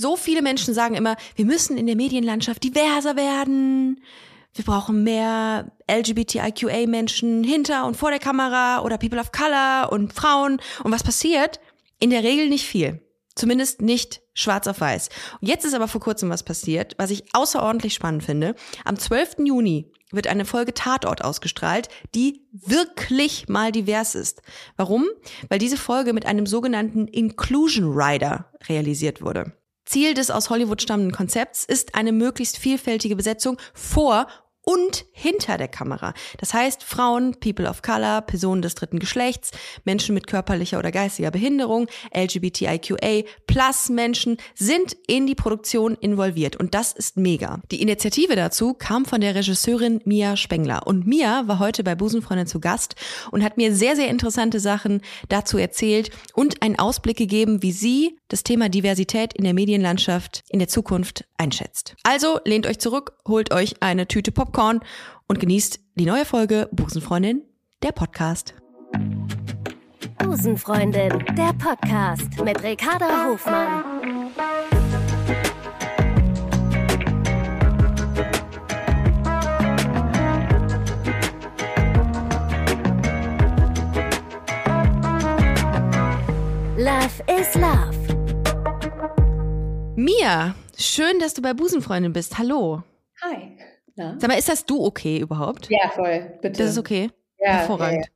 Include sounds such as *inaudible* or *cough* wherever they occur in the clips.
So viele Menschen sagen immer, wir müssen in der Medienlandschaft diverser werden. Wir brauchen mehr LGBTIQA-Menschen hinter und vor der Kamera oder People of Color und Frauen. Und was passiert? In der Regel nicht viel. Zumindest nicht schwarz auf weiß. Und jetzt ist aber vor kurzem was passiert, was ich außerordentlich spannend finde. Am 12. Juni wird eine Folge Tatort ausgestrahlt, die wirklich mal divers ist. Warum? Weil diese Folge mit einem sogenannten Inclusion Rider realisiert wurde. Ziel des aus Hollywood stammenden Konzepts ist eine möglichst vielfältige Besetzung vor und hinter der Kamera. Das heißt, Frauen, People of Color, Personen des dritten Geschlechts, Menschen mit körperlicher oder geistiger Behinderung, LGBTIQA, plus Menschen sind in die Produktion involviert und das ist mega. Die Initiative dazu kam von der Regisseurin Mia Spengler und Mia war heute bei Busenfreundin zu Gast und hat mir sehr, sehr interessante Sachen dazu erzählt und einen Ausblick gegeben, wie sie das Thema Diversität in der Medienlandschaft in der Zukunft einschätzt. Also lehnt euch zurück, holt euch eine Tüte Popcorn und genießt die neue Folge Busenfreundin, der Podcast. Busenfreundin, der Podcast mit Ricarda Hofmann. Love is Love. Mia, schön, dass du bei Busenfreundin bist. Hallo. Na? Sag mal, ist das du okay überhaupt? Ja, voll, bitte. Das ist okay. Ja, Hervorragend.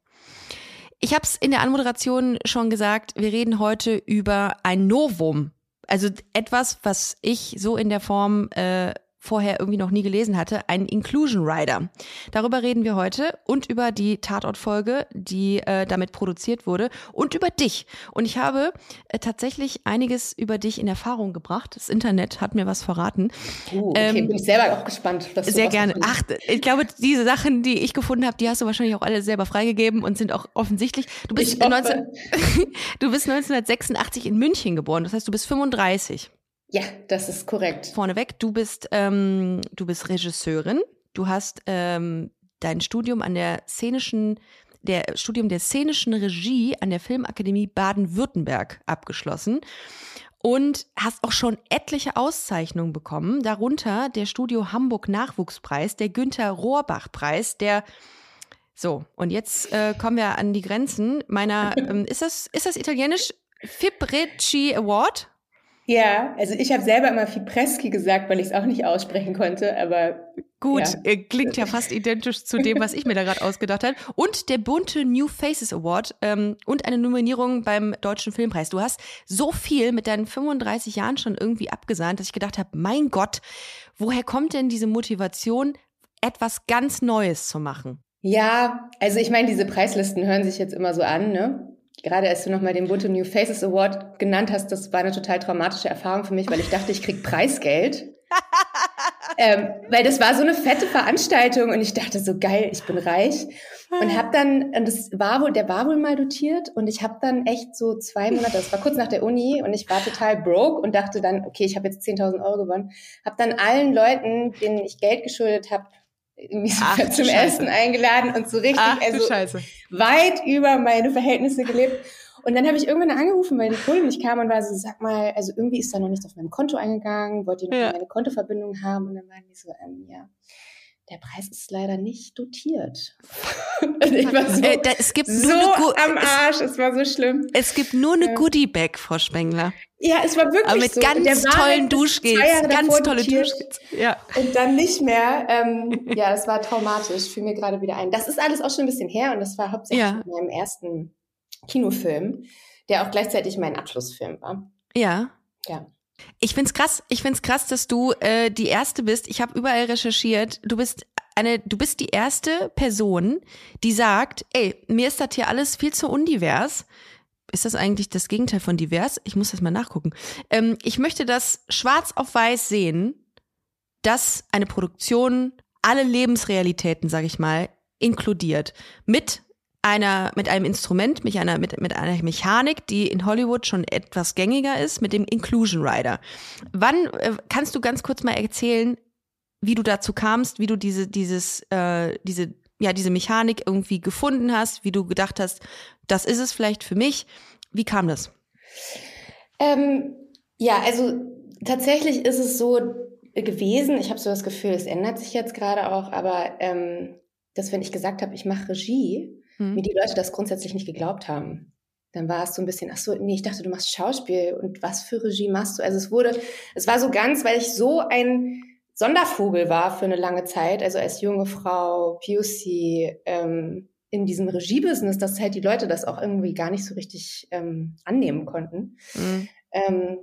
Ich habe es in der Anmoderation schon gesagt, wir reden heute über ein Novum. Also etwas, was ich so in der Form äh, vorher irgendwie noch nie gelesen hatte, ein Inclusion Rider. Darüber reden wir heute und über die Tatortfolge, die äh, damit produziert wurde und über dich. Und ich habe äh, tatsächlich einiges über dich in Erfahrung gebracht. Das Internet hat mir was verraten. Uh, okay, Ähm, bin ich selber auch gespannt. Sehr gerne. Ach, ich glaube, diese Sachen, die ich gefunden habe, die hast du wahrscheinlich auch alle selber freigegeben und sind auch offensichtlich. Du bist, Ich hoffe. 19, *laughs* du bist 1986 in München geboren. Das heißt, du bist 35. Ja, das ist korrekt. Vorneweg, du bist, ähm, du bist Regisseurin. Du hast ähm, dein Studium an der szenischen, der Studium der szenischen Regie an der Filmakademie Baden-Württemberg abgeschlossen und hast auch schon etliche Auszeichnungen bekommen, darunter der Studio Hamburg Nachwuchspreis, der Günther Rohrbach Preis, der so und jetzt äh, kommen wir an die Grenzen meiner. *laughs* Ähm, ist das ist das italienisch Fibrecci Award? Ja, also ich habe selber immer Fipreschi gesagt, weil ich es auch nicht aussprechen konnte, aber Gut, Ja. äh, klingt ja fast identisch zu dem, was ich mir da gerade *laughs* ausgedacht habe. Und der bunte New Faces Award ähm, und eine Nominierung beim Deutschen Filmpreis. Du hast so viel mit deinen 35 Jahren schon irgendwie abgesahnt, dass ich gedacht habe, mein Gott, woher kommt denn diese Motivation, etwas ganz Neues zu machen? ja, also ich meine, diese Preislisten hören sich jetzt immer so an, ne? Gerade als du nochmal den Bunte New Faces Award genannt hast, das war eine total traumatische Erfahrung für mich, weil ich dachte, ich krieg Preisgeld. *laughs* ähm, weil das war so eine fette Veranstaltung und ich dachte so geil, ich bin reich und habe dann und das war wohl, der war wohl mal dotiert und ich habe dann echt so zwei Monate, das war kurz nach der Uni und ich war total broke und dachte dann, okay, ich habe jetzt 10.000 Euro gewonnen, habe dann allen Leuten, denen ich Geld geschuldet habe, irgendwie Ach, *laughs* zum Scheiße. Essen eingeladen und so richtig, Ach also Scheiße. weit über meine Verhältnisse gelebt. Und dann habe ich irgendwann angerufen, weil die Kohle nicht kam und war so, sag mal, also irgendwie ist da noch nichts auf meinem Konto eingegangen, wollt ihr noch Ja. meine Kontoverbindung haben? Und dann waren die so, ähm, ja, der Preis ist leider nicht dotiert. *laughs* war so, Äh, da, es gibt so nur am Arsch, es war so schlimm. es, es gibt nur eine Ja. Goodie-Bag, Frau Spengler. Ja, es war wirklich Aber mit so. ganz tollen halt Duschgels. Ganz tolle. Duschgels. Ja. Und dann nicht mehr. Ähm, *laughs* ja, das war traumatisch. Fiel mir gerade wieder ein. Das ist alles auch schon ein bisschen her und das war hauptsächlich Ja. in meinem ersten Kinofilm, der auch gleichzeitig mein Abschlussfilm war. Ja. Ja. Ich find's krass. Ich find's krass, dass du äh, die erste bist. Ich habe überall recherchiert. Du bist eine, du bist die erste Person, die sagt, ey, mir ist das hier alles viel zu undivers. Ist das eigentlich das Gegenteil von divers? Ich muss das mal nachgucken. Ähm, ich möchte das schwarz auf weiß sehen, dass eine Produktion alle Lebensrealitäten, sag ich mal, inkludiert. Mit einer, mit einem Instrument, mit einer, mit, mit einer Mechanik, die in Hollywood schon etwas gängiger ist, mit dem Inclusion Rider. Wann äh, kannst du ganz kurz mal erzählen, wie du dazu kamst, wie du diese, dieses, äh, diese, ja, diese Mechanik irgendwie gefunden hast, wie du gedacht hast, das ist es vielleicht für mich. Wie kam das? Ähm, ja, also tatsächlich ist es so gewesen, ich habe so das Gefühl, es ändert sich jetzt gerade auch, aber ähm, dass wenn ich gesagt habe, ich mache Regie, hm. mir die Leute das grundsätzlich nicht geglaubt haben. Dann war es so ein bisschen, ach so, nee, ich dachte, du machst Schauspiel und was für Regie machst du? Also es wurde, es war so ganz, weil ich so ein Sondervogel war für eine lange Zeit, also als junge Frau, POC, ähm, in diesem Regiebusiness, dass halt die Leute das auch irgendwie gar nicht so richtig ähm, annehmen konnten. Mhm. Ähm,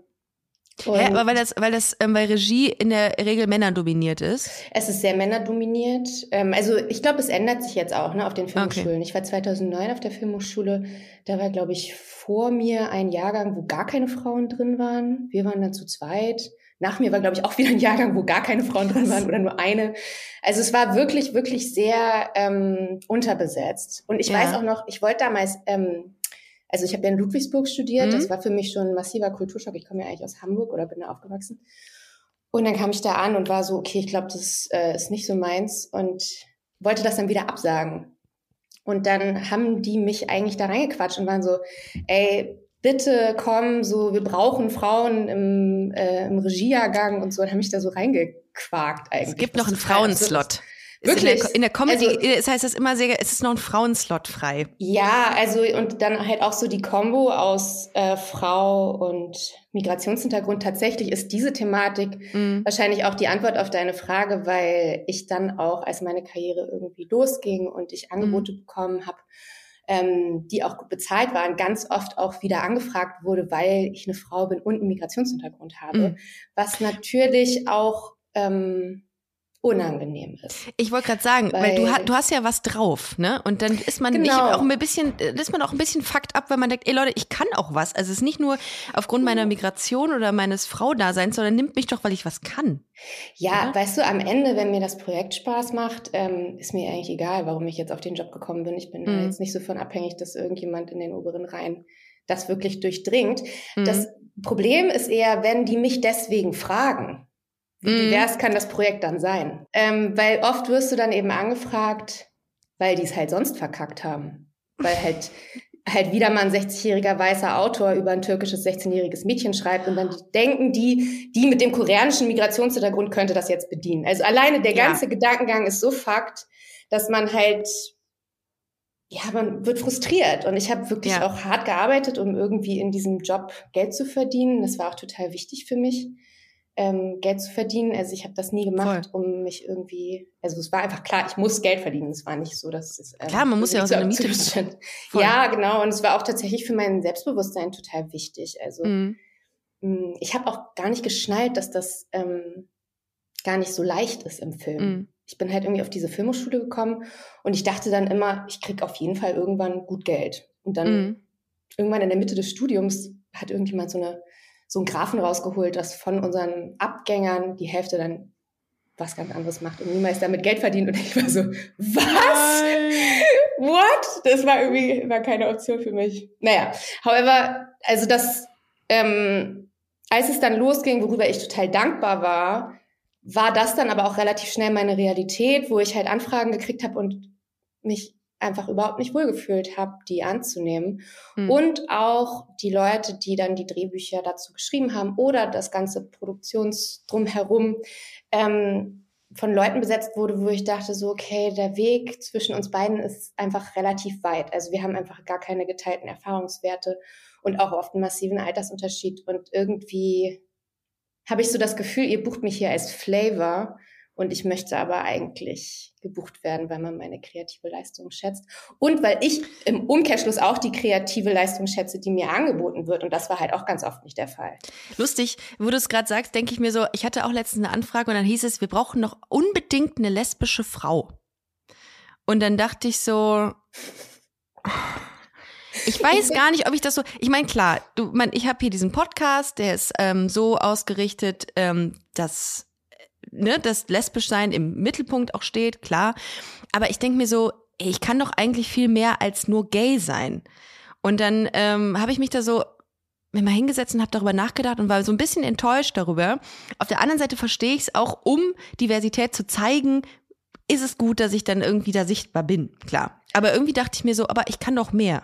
Hä, aber weil das, weil das ähm, bei Regie in der Regel Männer dominiert ist? Es ist sehr männerdominiert. Ähm, also ich glaube, es ändert sich jetzt auch ne, auf den Filmhochschulen. Okay. Ich war 2009 auf der Filmhochschule. Da war, glaube ich, vor mir ein Jahrgang, wo gar keine Frauen drin waren. Wir waren dann zu zweit. Nach mir war, glaube ich, auch wieder ein Jahrgang, wo gar keine Frauen drin waren oder nur eine. Also es war wirklich, wirklich sehr ähm, unterbesetzt. Und ich ja. weiß auch noch, ich wollte damals ähm, also ich habe ja in Ludwigsburg studiert, mhm. das war für mich schon ein massiver Kulturschock. Ich komme ja eigentlich aus Hamburg oder bin da aufgewachsen. Und dann kam ich da an und war so, okay, ich glaube, das äh, ist nicht so meins und wollte das dann wieder absagen. Und dann haben die mich eigentlich da reingequatscht und waren so, ey, bitte komm, so, wir brauchen Frauen im, äh, im Regiejahrgang und so, und haben mich da so reingequakt eigentlich. Es gibt noch einen Frauenslot. Wirklich? In der, in der Comedy, also, das heißt das immer sehr, es ist noch ein Frauenslot frei. Ja, also und dann halt auch so die Kombo aus äh, Frau und Migrationshintergrund. Tatsächlich ist diese Thematik mhm. wahrscheinlich auch die Antwort auf deine Frage, weil ich dann auch, als meine Karriere irgendwie losging und ich Angebote mhm. bekommen habe, ähm, die auch gut bezahlt waren, ganz oft auch wieder angefragt wurde, weil ich eine Frau bin und einen Migrationshintergrund habe. Mhm. Was natürlich auch ähm, unangenehm ist. Ich wollte gerade sagen, weil, weil, du, du hast ja was drauf, ne? Und dann ist man genau. auch ein bisschen, ist man auch ein bisschen fucked up, wenn man denkt, ey Leute, ich kann auch was. Also es ist nicht nur aufgrund meiner mhm. Migration oder meines Fraudaseins, sondern nimmt mich doch, weil ich was kann. Ja, ja, weißt du, am Ende, wenn mir das Projekt Spaß macht, ähm, ist mir eigentlich egal, warum ich jetzt auf den Job gekommen bin. Ich bin mhm. jetzt nicht so von abhängig, dass irgendjemand in den oberen Reihen das wirklich durchdringt. Mhm. Das Problem ist eher, wenn die mich deswegen fragen. Wie mhm. divers kann das Projekt dann sein? Ähm, weil oft wirst du dann eben angefragt, weil die es halt sonst verkackt haben. Weil *laughs* halt halt wieder mal ein 60-jähriger weißer Autor über ein türkisches 16-jähriges Mädchen schreibt und dann denken die, die mit dem koreanischen Migrationshintergrund könnte das jetzt bedienen. Also alleine der ganze ja. Gedankengang ist so fakt, dass man halt ja, man wird frustriert und ich habe wirklich ja. auch hart gearbeitet, um irgendwie in diesem Job Geld zu verdienen. Das war auch total wichtig für mich ähm, Geld zu verdienen. Also ich habe das nie gemacht, Voll. um mich irgendwie, also es war einfach klar, ich muss Geld verdienen. Es war nicht so, dass es äh, klar, man muss ja auch seine Miete bezahlen. *laughs* Ja, genau. Und es war auch tatsächlich für mein Selbstbewusstsein total wichtig. Also mhm. Mm, ich habe auch gar nicht geschnallt, dass das ähm, gar nicht so leicht ist im Film. Mhm. Ich bin halt irgendwie auf diese Filmhochschule gekommen und ich dachte dann immer, ich krieg auf jeden Fall irgendwann gut Geld. Und dann mhm. irgendwann in der Mitte des Studiums hat irgendjemand so eine so einen Graphen rausgeholt, dass von unseren Abgängern die Hälfte dann was ganz anderes macht und niemals damit Geld verdient. Und ich war so, was? What? Das war irgendwie war keine Option für mich. Naja, however, also das, ähm, als es dann losging, worüber ich total dankbar war, war das dann aber auch relativ schnell meine Realität, wo ich halt Anfragen gekriegt habe und mich einfach überhaupt nicht wohlgefühlt habe, die anzunehmen. Mhm. Und auch die Leute, die dann die Drehbücher dazu geschrieben haben oder das ganze Produktionsdrumherum ähm, von Leuten besetzt wurde, wo ich dachte so, okay, der Weg zwischen uns beiden ist einfach relativ weit. Also wir haben einfach gar keine geteilten Erfahrungswerte und auch oft einen massiven Altersunterschied. Und irgendwie habe ich so das Gefühl, ihr bucht mich hier als Flavor und ich möchte aber eigentlich gebucht werden, weil man meine kreative Leistung schätzt. Und weil ich im Umkehrschluss auch die kreative Leistung schätze, die mir angeboten wird. Und das war halt auch ganz oft nicht der Fall. Lustig, wo du es gerade sagst, denke ich mir so, ich hatte auch letztens eine Anfrage und dann hieß es, wir brauchen noch unbedingt eine lesbische Frau. Und dann dachte ich so, ich weiß *laughs* gar nicht, ob ich das so. Ich meine, klar, du, mein, ich habe hier diesen Podcast, der ist ähm, so ausgerichtet, ähm, dass ne, das Lesbischsein im Mittelpunkt auch steht, klar. Aber ich denke mir so, ich kann doch eigentlich viel mehr als nur gay sein. Und dann ähm, habe ich mich da so mir mal hingesetzt und habe darüber nachgedacht und war so ein bisschen enttäuscht darüber. Auf der anderen Seite verstehe ich es auch, um Diversität zu zeigen, ist es gut, dass ich dann irgendwie da sichtbar bin, klar. Aber irgendwie dachte ich mir so, aber ich kann doch mehr.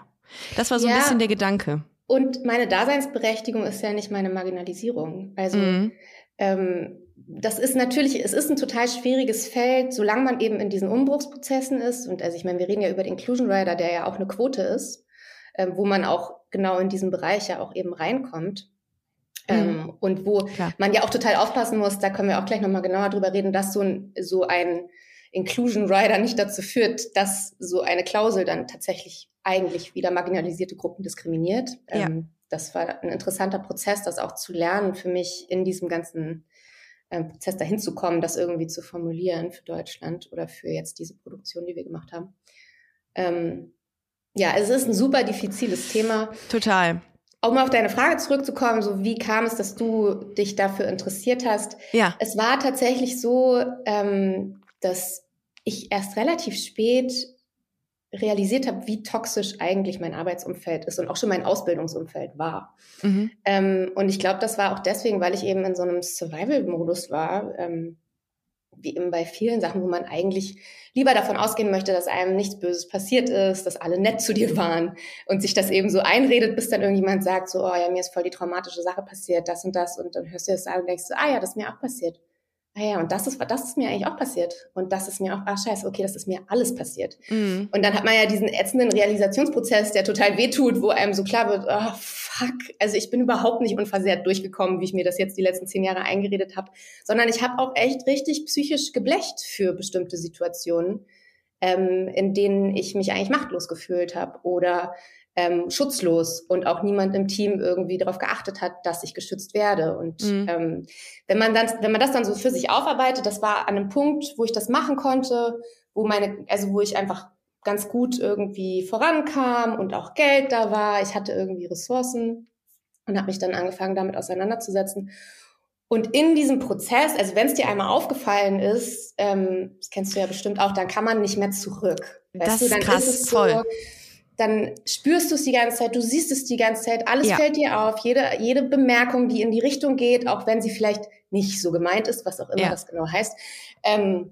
Das war so ja. ein bisschen der Gedanke. und meine Daseinsberechtigung ist ja nicht meine Marginalisierung. Also mhm. ähm, das ist natürlich, es ist ein total schwieriges Feld, solange man eben in diesen Umbruchsprozessen ist. Und also ich meine, wir reden ja über den Inclusion Rider, der ja auch eine Quote ist, äh, wo man auch genau in diesen Bereich ja auch eben reinkommt. Mhm. Ähm, und wo Klar. man ja auch total aufpassen muss, da können wir auch gleich nochmal genauer drüber reden, dass so ein, so ein Inclusion Rider nicht dazu führt, dass so eine Klausel dann tatsächlich eigentlich wieder marginalisierte Gruppen diskriminiert. Ja. Ähm, das war ein interessanter Prozess, das auch zu lernen für mich in diesem ganzen ähm, Prozess dahin zu kommen, das irgendwie zu formulieren für Deutschland oder für jetzt diese Produktion, die wir gemacht haben. Ähm, ja, es ist ein super diffiziles Thema. Total. Um auf deine Frage zurückzukommen, so wie kam es, dass du dich dafür interessiert hast? Ja. Es war tatsächlich so, ähm, dass ich erst relativ spät realisiert habe, wie toxisch eigentlich mein Arbeitsumfeld ist und auch schon mein Ausbildungsumfeld war. Mhm. Ähm, und ich glaube, das war auch deswegen, weil ich eben in so einem Survival-Modus war, ähm, wie eben bei vielen Sachen, wo man eigentlich lieber davon ausgehen möchte, dass einem nichts Böses passiert ist, dass alle nett zu dir waren und sich das eben so einredet, bis dann irgendjemand sagt, so, oh ja, mir ist voll die traumatische Sache passiert, das und das, und dann hörst du das an und denkst so, ah ja, das ist mir auch passiert ah ja, und das ist, das ist mir eigentlich auch passiert. Und das ist mir auch, ah scheiße, okay, das ist mir alles passiert. Mhm. Und dann hat man ja diesen ätzenden Realisationsprozess, der total wehtut, wo einem so klar wird, oh fuck, also ich bin überhaupt nicht unversehrt durchgekommen, wie ich mir das jetzt die letzten zehn Jahre eingeredet habe, sondern ich habe auch echt richtig psychisch geblecht für bestimmte Situationen, ähm, in denen ich mich eigentlich machtlos gefühlt habe oder ähm, schutzlos und auch niemand im Team irgendwie darauf geachtet hat, dass ich geschützt werde. Und mhm. ähm, wenn man dann, wenn man das dann so für sich aufarbeitet, das war an einem Punkt, wo ich das machen konnte, wo meine, also wo ich einfach ganz gut irgendwie vorankam und auch Geld da war. Ich hatte irgendwie Ressourcen und habe mich dann angefangen, damit auseinanderzusetzen. Und in diesem Prozess, also wenn es dir einmal aufgefallen ist, ähm, das kennst du ja bestimmt auch, dann kann man nicht mehr zurück. Das ist krass, ist es so, voll dann spürst du es die ganze Zeit, du siehst es die ganze Zeit, alles ja. fällt dir auf, jede, jede Bemerkung, die in die Richtung geht, auch wenn sie vielleicht nicht so gemeint ist, was auch immer ja. das genau heißt, ähm,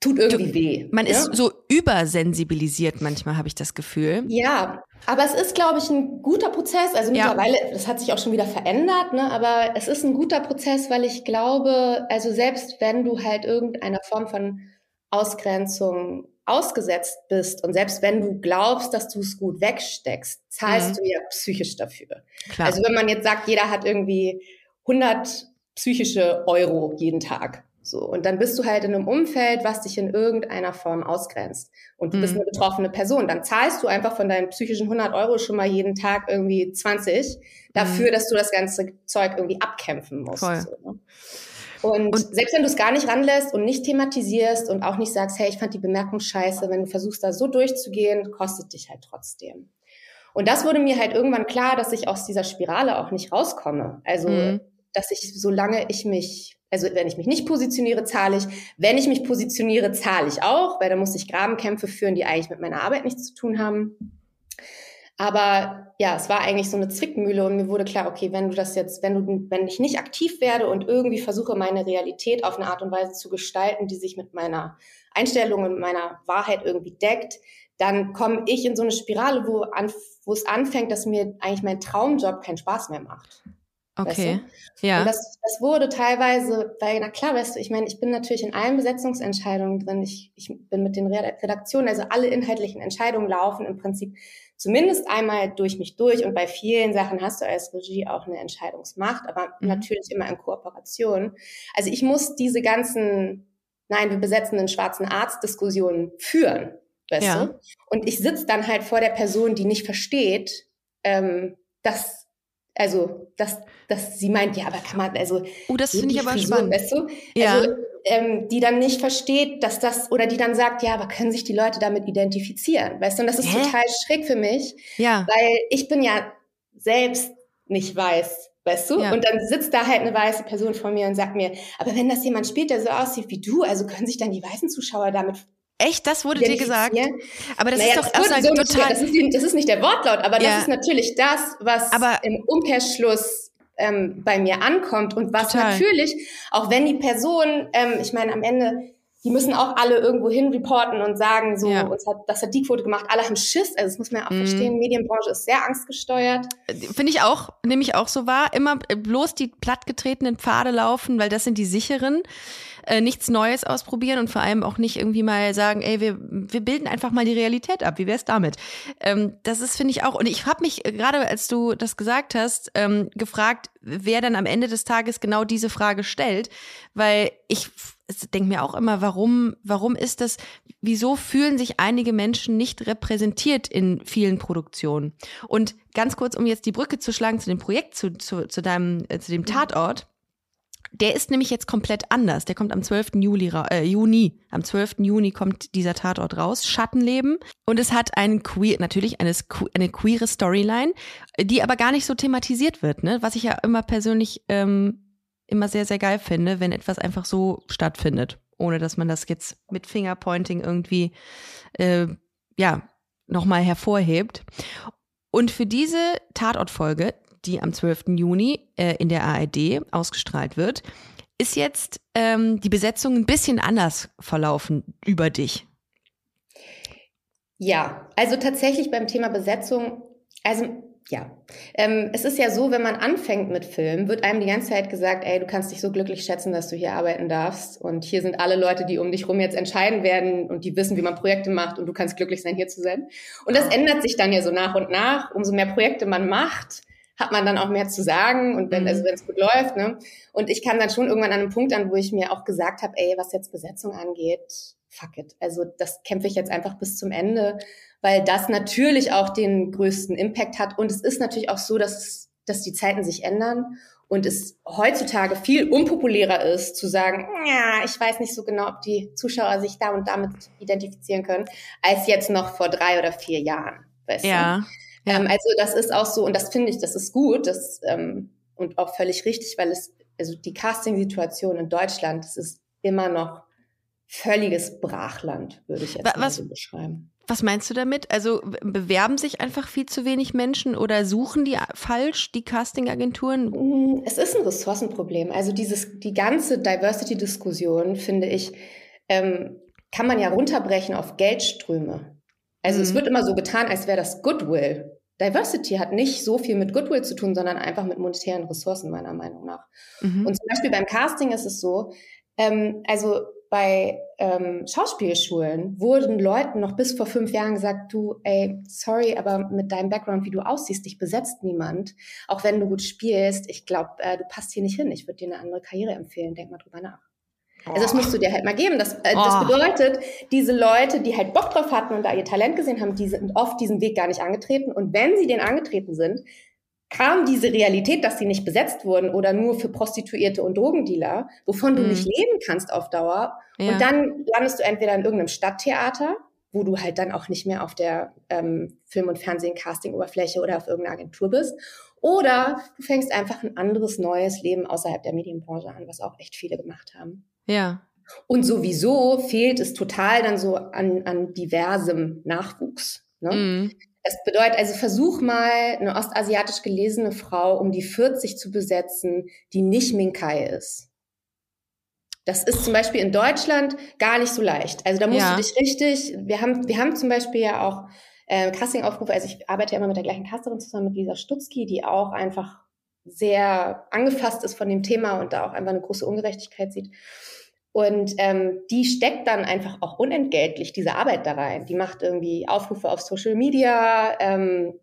tut irgendwie du, weh. Man ja? ist so übersensibilisiert manchmal, habe ich das Gefühl. Ja, aber es ist, glaube ich, ein guter Prozess. Also mittlerweile, das hat sich auch schon wieder verändert, ne? aber es ist ein guter Prozess, weil ich glaube, also selbst wenn du halt irgendeiner Form von Ausgrenzung ausgesetzt bist und selbst wenn du glaubst, dass du es gut wegsteckst, zahlst mhm. du ja psychisch dafür. Klar. Also wenn man jetzt sagt, jeder hat irgendwie 100 psychische Euro jeden Tag. So. Und dann bist du halt in einem Umfeld, was dich in irgendeiner Form ausgrenzt. Und du mhm. bist eine betroffene Person. Dann zahlst du einfach von deinen psychischen 100 Euro schon mal jeden Tag irgendwie 20 dafür, mhm. dass du das ganze Zeug irgendwie abkämpfen musst. Voll. So, ne? Und, und selbst wenn du es gar nicht ranlässt und nicht thematisierst und auch nicht sagst, hey, ich fand die Bemerkung scheiße, wenn du versuchst, da so durchzugehen, kostet dich halt trotzdem. Und das wurde mir halt irgendwann klar, dass ich aus dieser Spirale auch nicht rauskomme. Also, mhm. dass ich, solange ich mich, also wenn ich mich nicht positioniere, zahle ich. Wenn ich mich positioniere, zahle ich auch, weil da muss ich Grabenkämpfe führen, die eigentlich mit meiner Arbeit nichts zu tun haben. Aber ja, es war eigentlich so eine Zwickmühle und mir wurde klar, okay, wenn du das jetzt, wenn du, wenn ich nicht aktiv werde und irgendwie versuche, meine Realität auf eine Art und Weise zu gestalten, die sich mit meiner Einstellung und meiner Wahrheit irgendwie deckt, dann komme ich in so eine Spirale, wo, an, wo es anfängt, dass mir eigentlich mein Traumjob keinen Spaß mehr macht. Okay. Weißt du? Ja. Und das, das wurde teilweise, weil, na klar, weißt du, ich meine, ich bin natürlich in allen Besetzungsentscheidungen drin. Ich, ich bin mit den Redaktionen, also alle inhaltlichen Entscheidungen laufen im Prinzip zumindest einmal durch mich durch. Und bei vielen Sachen hast du als Regie auch eine Entscheidungsmacht, aber mhm. natürlich immer in Kooperation. Also ich muss diese ganzen, nein, wir besetzen einen schwarzen Arzt-Diskussionen führen, weißt ja. du? Und ich sitze dann halt vor der Person, die nicht versteht, ähm, dass also, dass, dass sie meint, ja, aber kann man, also. Oh, das finde ich aber Frisur, spannend. Weißt du? Ja. Also, ähm, die dann nicht versteht, dass das, oder die dann sagt, ja, aber können sich die Leute damit identifizieren? Weißt du, und das ist Hä? total schräg für mich. Ja. Weil ich bin ja selbst nicht weiß, weißt du? Ja. Und dann sitzt da halt eine weiße Person vor mir und sagt mir, aber wenn das jemand spielt, der so aussieht wie du, also können sich dann die weißen Zuschauer damit Echt, das wurde dir gesagt? Aber das naja, ist doch das so total. Das ist, das ist, nicht der Wortlaut, aber ja. das ist natürlich das, was aber im Umkehrschluss ähm, bei mir ankommt und was total. natürlich, auch wenn die Person, ähm, ich meine, am Ende die müssen auch alle irgendwo hin reporten und sagen, so, ja. uns hat, das hat die Quote gemacht, alle haben Schiss. Also das muss man ja auch mhm. verstehen. Medienbranche ist sehr angstgesteuert. Finde ich auch, nehme ich auch so wahr. Immer bloß die plattgetretenen Pfade laufen, weil das sind die sicheren. Äh, nichts Neues ausprobieren und vor allem auch nicht irgendwie mal sagen, ey, wir, wir bilden einfach mal die Realität ab. Wie wär's damit? Ähm, das ist, finde ich auch. Und ich habe mich äh, gerade, als du das gesagt hast, ähm, gefragt, wer dann am Ende des Tages genau diese Frage stellt, weil ich denke mir auch immer, warum, warum ist das, wieso fühlen sich einige Menschen nicht repräsentiert in vielen Produktionen? Und ganz kurz, um jetzt die Brücke zu schlagen zu dem Projekt, zu, zu, zu deinem, äh, zu dem Tatort. Der ist nämlich jetzt komplett anders. Der kommt am 12. Juli, äh, Juni. Am 12. Juni kommt dieser Tatort raus. Schattenleben. Und es hat einen queer, natürlich eine, eine queere Storyline, die aber gar nicht so thematisiert wird, ne? Was ich ja immer persönlich ähm, immer sehr, sehr geil finde, wenn etwas einfach so stattfindet, ohne dass man das jetzt mit Fingerpointing irgendwie, äh, ja, nochmal hervorhebt. Und für diese Tatortfolge, die am 12. Juni äh, in der ARD ausgestrahlt wird, ist jetzt ähm, die Besetzung ein bisschen anders verlaufen über dich. Ja, also tatsächlich beim Thema Besetzung, also ja, ähm, es ist ja so, wenn man anfängt mit Film, wird einem die ganze Zeit gesagt, ey, du kannst dich so glücklich schätzen, dass du hier arbeiten darfst. Und hier sind alle Leute, die um dich rum jetzt entscheiden werden und die wissen, wie man Projekte macht und du kannst glücklich sein, hier zu sein. Und das ändert sich dann ja so nach und nach. Umso mehr Projekte man macht, hat man dann auch mehr zu sagen und wenn, also mhm. wenn es gut läuft, ne? Und ich kam dann schon irgendwann an einem Punkt an, wo ich mir auch gesagt habe, ey, was jetzt Besetzung angeht, fuck it. Also das kämpfe ich jetzt einfach bis zum Ende weil das natürlich auch den größten Impact hat. Und es ist natürlich auch so, dass, dass die Zeiten sich ändern und es heutzutage viel unpopulärer ist, zu sagen, ja, ich weiß nicht so genau, ob die Zuschauer sich da und damit identifizieren können, als jetzt noch vor drei oder vier Jahren. Weißt ja. Du? ja. Ähm, also das ist auch so, und das finde ich, das ist gut das, ähm, und auch völlig richtig, weil es, also die Casting-Situation in Deutschland, das ist immer noch völliges Brachland, würde ich jetzt was, mal so beschreiben. Was meinst du damit? Also bewerben sich einfach viel zu wenig Menschen oder suchen die falsch, die Castingagenturen? Mm, es ist ein Ressourcenproblem. Also dieses, die ganze Diversity-Diskussion, finde ich, ähm, kann man ja runterbrechen auf Geldströme. Also mhm. es wird immer so getan, als wäre das Goodwill. Diversity hat nicht so viel mit Goodwill zu tun, sondern einfach mit monetären Ressourcen, meiner Meinung nach. Mhm. Und zum Beispiel beim Casting ist es so, ähm, also bei ähm, Schauspielschulen wurden Leuten noch bis vor fünf Jahren gesagt, du, ey, sorry, aber mit deinem Background, wie du aussiehst, dich besetzt niemand. Auch wenn du gut spielst, ich glaube, äh, du passt hier nicht hin. Ich würde dir eine andere Karriere empfehlen. Denk mal drüber nach. Oh. Also das musst du dir halt mal geben. Das, äh, das oh. bedeutet, diese Leute, die halt Bock drauf hatten und da ihr Talent gesehen haben, die sind oft diesen Weg gar nicht angetreten. Und wenn sie den angetreten sind, kam diese Realität, dass sie nicht besetzt wurden oder nur für Prostituierte und Drogendealer, wovon du mhm. nicht leben kannst auf Dauer. Ja. Und dann landest du entweder in irgendeinem Stadttheater, wo du halt dann auch nicht mehr auf der ähm, Film- und Fernsehen-Casting-Oberfläche oder auf irgendeiner Agentur bist. Oder du fängst einfach ein anderes neues Leben außerhalb der Medienbranche an, was auch echt viele gemacht haben. Ja. Und sowieso fehlt es total dann so an, an diversem Nachwuchs. Ne? Mhm. Das bedeutet also, versuch mal eine ostasiatisch gelesene Frau um die 40 zu besetzen, die nicht Minkai ist. Das ist zum Beispiel in Deutschland gar nicht so leicht. Also da musst ja. du dich richtig, wir haben, wir haben zum Beispiel ja auch äh, Casting-Aufrufe, also ich arbeite ja immer mit der gleichen Casterin zusammen, mit Lisa Stutzki, die auch einfach sehr angefasst ist von dem Thema und da auch einfach eine große Ungerechtigkeit sieht. Und ähm, die steckt dann einfach auch unentgeltlich diese Arbeit da rein. Die macht irgendwie Aufrufe auf Social Media ähm,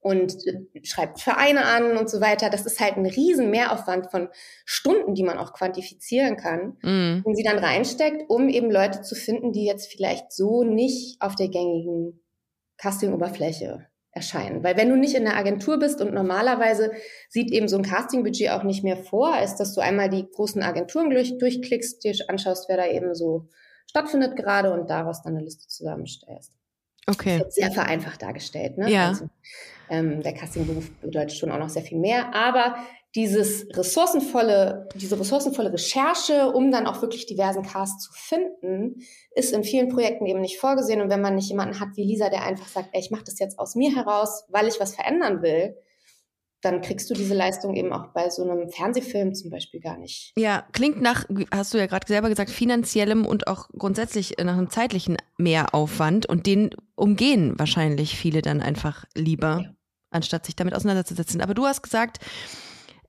und äh, schreibt Vereine an und so weiter. Das ist halt ein riesen Mehraufwand von Stunden, die man auch quantifizieren kann, mm. den sie dann reinsteckt, um eben Leute zu finden, die jetzt vielleicht so nicht auf der gängigen Casting-Oberfläche erscheinen. Weil wenn du nicht in der Agentur bist und normalerweise sieht eben so ein Castingbudget auch nicht mehr vor, als dass du einmal die großen Agenturen durch, durchklickst, dir anschaust, wer da eben so stattfindet gerade und daraus dann eine Liste zusammenstellst. Okay. Das sehr vereinfacht dargestellt. Ne? Ja. Also, ähm, der Castingberuf bedeutet schon auch noch sehr viel mehr, aber dieses ressourcenvolle, diese ressourcenvolle Recherche, um dann auch wirklich diversen Cast zu finden, ist in vielen Projekten eben nicht vorgesehen. Und wenn man nicht jemanden hat wie Lisa, der einfach sagt, ey, ich mache das jetzt aus mir heraus, weil ich was verändern will, dann kriegst du diese Leistung eben auch bei so einem Fernsehfilm zum Beispiel gar nicht. Ja, klingt nach, hast du ja gerade selber gesagt, finanziellem und auch grundsätzlich nach einem zeitlichen Mehraufwand und den umgehen wahrscheinlich viele dann einfach lieber, ja. anstatt sich damit auseinanderzusetzen. Aber du hast gesagt,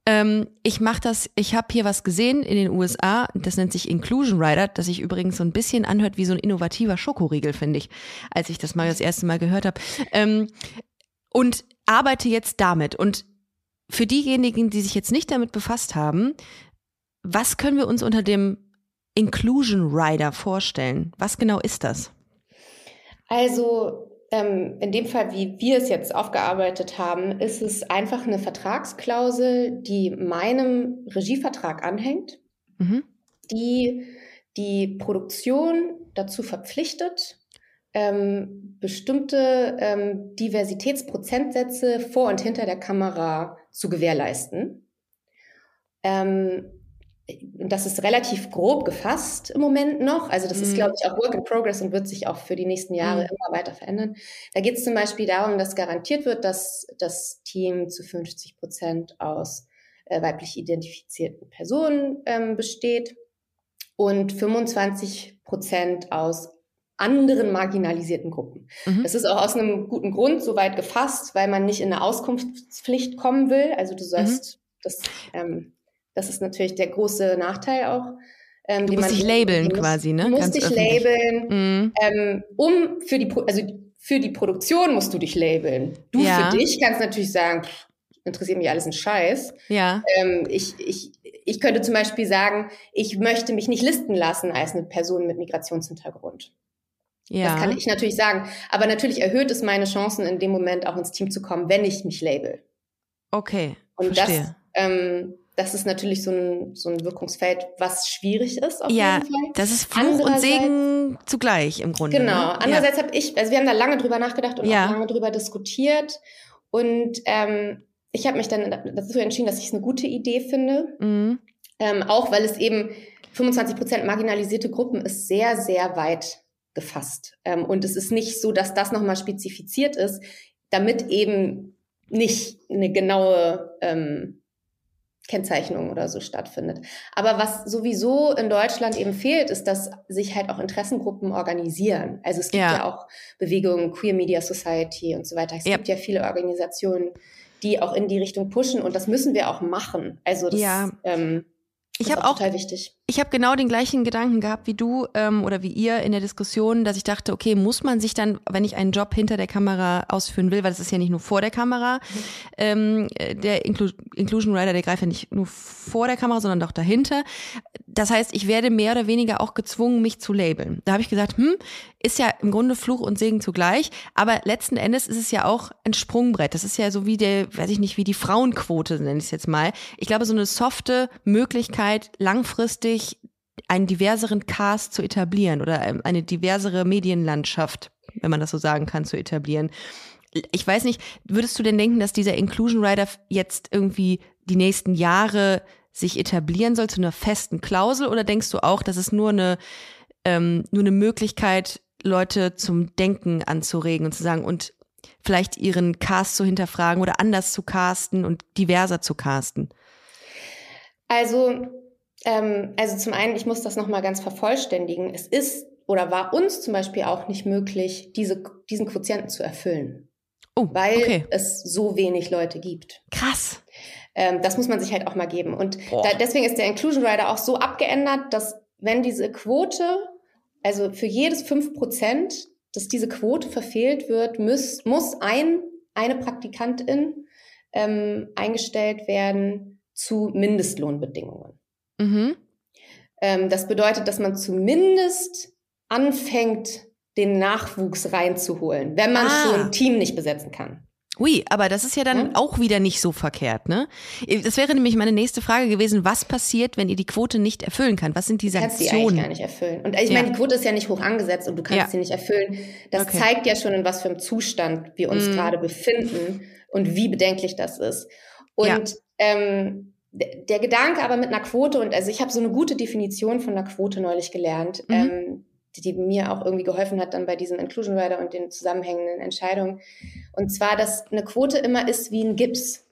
ähm, ich mache das, ich habe hier was gesehen in den USA, das nennt sich Inclusion Rider, das sich übrigens so ein bisschen anhört wie so ein innovativer Schokoriegel, finde ich, als ich das mal das erste Mal gehört habe. Ähm, und arbeite jetzt damit. Und für diejenigen, die sich jetzt nicht damit befasst haben, was können wir uns unter dem Inclusion Rider vorstellen? Was genau ist das? Also ähm, in dem Fall, wie wir es jetzt aufgearbeitet haben, ist es einfach eine Vertragsklausel, die meinem Regievertrag anhängt, mhm. die die Produktion dazu verpflichtet, ähm, bestimmte ähm, Diversitätsprozentsätze vor und hinter der Kamera zu gewährleisten. Ähm, das ist relativ grob gefasst im Moment noch. Also das mhm. ist, glaube ich, auch Work in Progress und wird sich auch für die nächsten Jahre mhm. immer weiter verändern. Da geht es zum Beispiel darum, dass garantiert wird, dass das Team zu 50 Prozent aus äh, weiblich identifizierten Personen ähm, besteht und 25 Prozent aus anderen marginalisierten Gruppen. Mhm. Das ist auch aus einem guten Grund so weit gefasst, weil man nicht in eine Auskunftspflicht kommen will. Also du sollst mhm. das, ähm, das ist natürlich der große Nachteil auch. Ähm, du musst dich labeln quasi, ne? Du musst Ganz dich öffentlich. labeln, mhm. ähm, um für die, also für die Produktion musst du dich labeln. Du ja. für dich kannst natürlich sagen, pff, interessiert mich alles ein Scheiß. Ja. Ähm, ich, ich, ich könnte zum Beispiel sagen, ich möchte mich nicht listen lassen als eine Person mit Migrationshintergrund. Ja. Das kann ich natürlich sagen. Aber natürlich erhöht es meine Chancen, in dem Moment auch ins Team zu kommen, wenn ich mich label. Okay. Und verstehe. das, ähm, das ist natürlich so ein, so ein Wirkungsfeld, was schwierig ist auf ja, jeden Fall. Das ist Fluch und Segen zugleich im Grunde. Genau. Ne? Andererseits ja. habe ich, also wir haben da lange drüber nachgedacht und ja. auch lange drüber diskutiert. Und ähm, ich habe mich dann dazu entschieden, dass ich es eine gute Idee finde. Mhm. Ähm, auch weil es eben 25 Prozent marginalisierte Gruppen ist sehr, sehr weit gefasst. Ähm, und es ist nicht so, dass das nochmal spezifiziert ist, damit eben nicht eine genaue ähm, Kennzeichnung oder so stattfindet. Aber was sowieso in Deutschland eben fehlt, ist, dass sich halt auch Interessengruppen organisieren. Also es gibt ja, ja auch Bewegungen, Queer Media Society und so weiter. Es ja. gibt ja viele Organisationen, die auch in die Richtung pushen und das müssen wir auch machen. Also das, ja. ähm, ich habe auch, total wichtig. Ich habe genau den gleichen Gedanken gehabt wie du ähm, oder wie ihr in der Diskussion, dass ich dachte, okay, muss man sich dann, wenn ich einen Job hinter der Kamera ausführen will, weil es ist ja nicht nur vor der Kamera, mhm. ähm, der Inclu Inclusion Rider, der greift ja nicht nur vor der Kamera, sondern auch dahinter. Das heißt, ich werde mehr oder weniger auch gezwungen, mich zu labeln. Da habe ich gesagt, hm, ist ja im Grunde Fluch und Segen zugleich, aber letzten Endes ist es ja auch ein Sprungbrett. Das ist ja so wie der, weiß ich nicht, wie die Frauenquote, nenne ich es jetzt mal. Ich glaube, so eine softe Möglichkeit, langfristig einen diverseren Cast zu etablieren oder eine diversere Medienlandschaft, wenn man das so sagen kann, zu etablieren. Ich weiß nicht, würdest du denn denken, dass dieser Inclusion Rider jetzt irgendwie die nächsten Jahre sich etablieren soll zu einer festen Klausel oder denkst du auch, dass es nur eine, ähm, nur eine Möglichkeit, Leute zum Denken anzuregen und zu sagen und vielleicht ihren Cast zu hinterfragen oder anders zu casten und diverser zu casten? Also, ähm, also zum einen, ich muss das nochmal ganz vervollständigen. Es ist oder war uns zum Beispiel auch nicht möglich, diese, diesen Quotienten zu erfüllen. Oh, weil okay. es so wenig Leute gibt. Krass. Ähm, das muss man sich halt auch mal geben. Und da, deswegen ist der Inclusion Rider auch so abgeändert, dass wenn diese Quote also für jedes fünf Prozent, dass diese Quote verfehlt wird, muss, muss ein, eine Praktikantin ähm, eingestellt werden zu Mindestlohnbedingungen. Mhm. Ähm, das bedeutet, dass man zumindest anfängt, den Nachwuchs reinzuholen, wenn man ah. schon ein Team nicht besetzen kann. Ui, aber das ist ja dann ja. auch wieder nicht so verkehrt, ne? Das wäre nämlich meine nächste Frage gewesen, was passiert, wenn ihr die Quote nicht erfüllen könnt? Was sind die Sanktionen? Du kannst die eigentlich gar nicht erfüllen. Und ich ja. meine, die Quote ist ja nicht hoch angesetzt und du kannst ja. sie nicht erfüllen. Das okay. zeigt ja schon, in was für einem Zustand wir uns mm. gerade befinden und wie bedenklich das ist. Und ähm, der Gedanke aber mit einer Quote, und also ich habe so eine gute Definition von einer Quote neulich gelernt, mhm. ähm, die, die mir auch irgendwie geholfen hat dann bei diesem Inclusion Rider und den zusammenhängenden Entscheidungen. Und zwar, dass eine Quote immer ist wie ein Gips.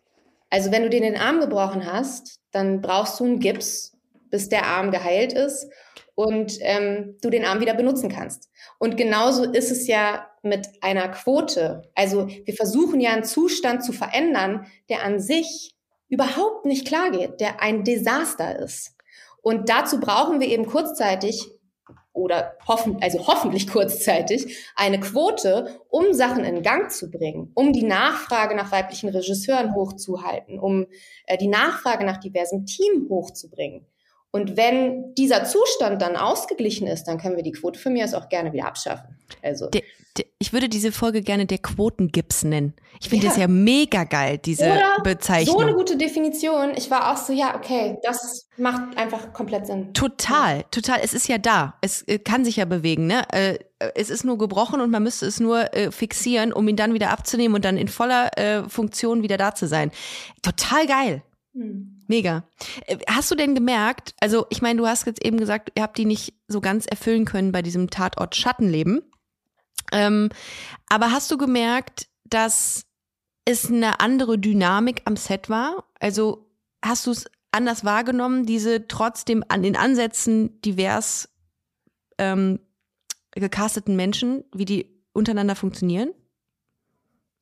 Also wenn du dir den Arm gebrochen hast, dann brauchst du einen Gips, bis der Arm geheilt ist und ähm, du den Arm wieder benutzen kannst. Und genauso ist es ja mit einer Quote. Also wir versuchen ja einen Zustand zu verändern, der an sich überhaupt nicht klar geht, der ein Desaster ist. Und dazu brauchen wir eben kurzzeitig oder hoffen, also hoffentlich kurzzeitig eine Quote, um Sachen in Gang zu bringen, um die Nachfrage nach weiblichen Regisseuren hochzuhalten, um äh, die Nachfrage nach diversem Team hochzubringen. Und wenn dieser Zustand dann ausgeglichen ist, dann können wir die Quote für aus auch gerne wieder abschaffen. Also. Der, ich würde diese Folge gerne der Quotengips nennen. Ich finde ja. das ja mega geil, diese Oder Bezeichnung. So eine gute Definition. Ich war auch so, ja, okay, das macht einfach komplett Sinn. Total, total. Es ist ja da. Es äh, kann sich ja bewegen, ne? Äh, es ist nur gebrochen und man müsste es nur äh, fixieren, um ihn dann wieder abzunehmen und dann in voller Funktion wieder da zu sein. Total geil. Hm. Mega. Äh, hast du denn gemerkt, also ich meine, du hast jetzt eben gesagt, ihr habt die nicht so ganz erfüllen können bei diesem Tatort Schattenleben. Ähm, aber hast du gemerkt, dass es eine andere Dynamik am Set war? Also hast du es anders wahrgenommen, diese trotzdem an den Ansätzen divers ähm, gecasteten Menschen, wie die untereinander funktionieren?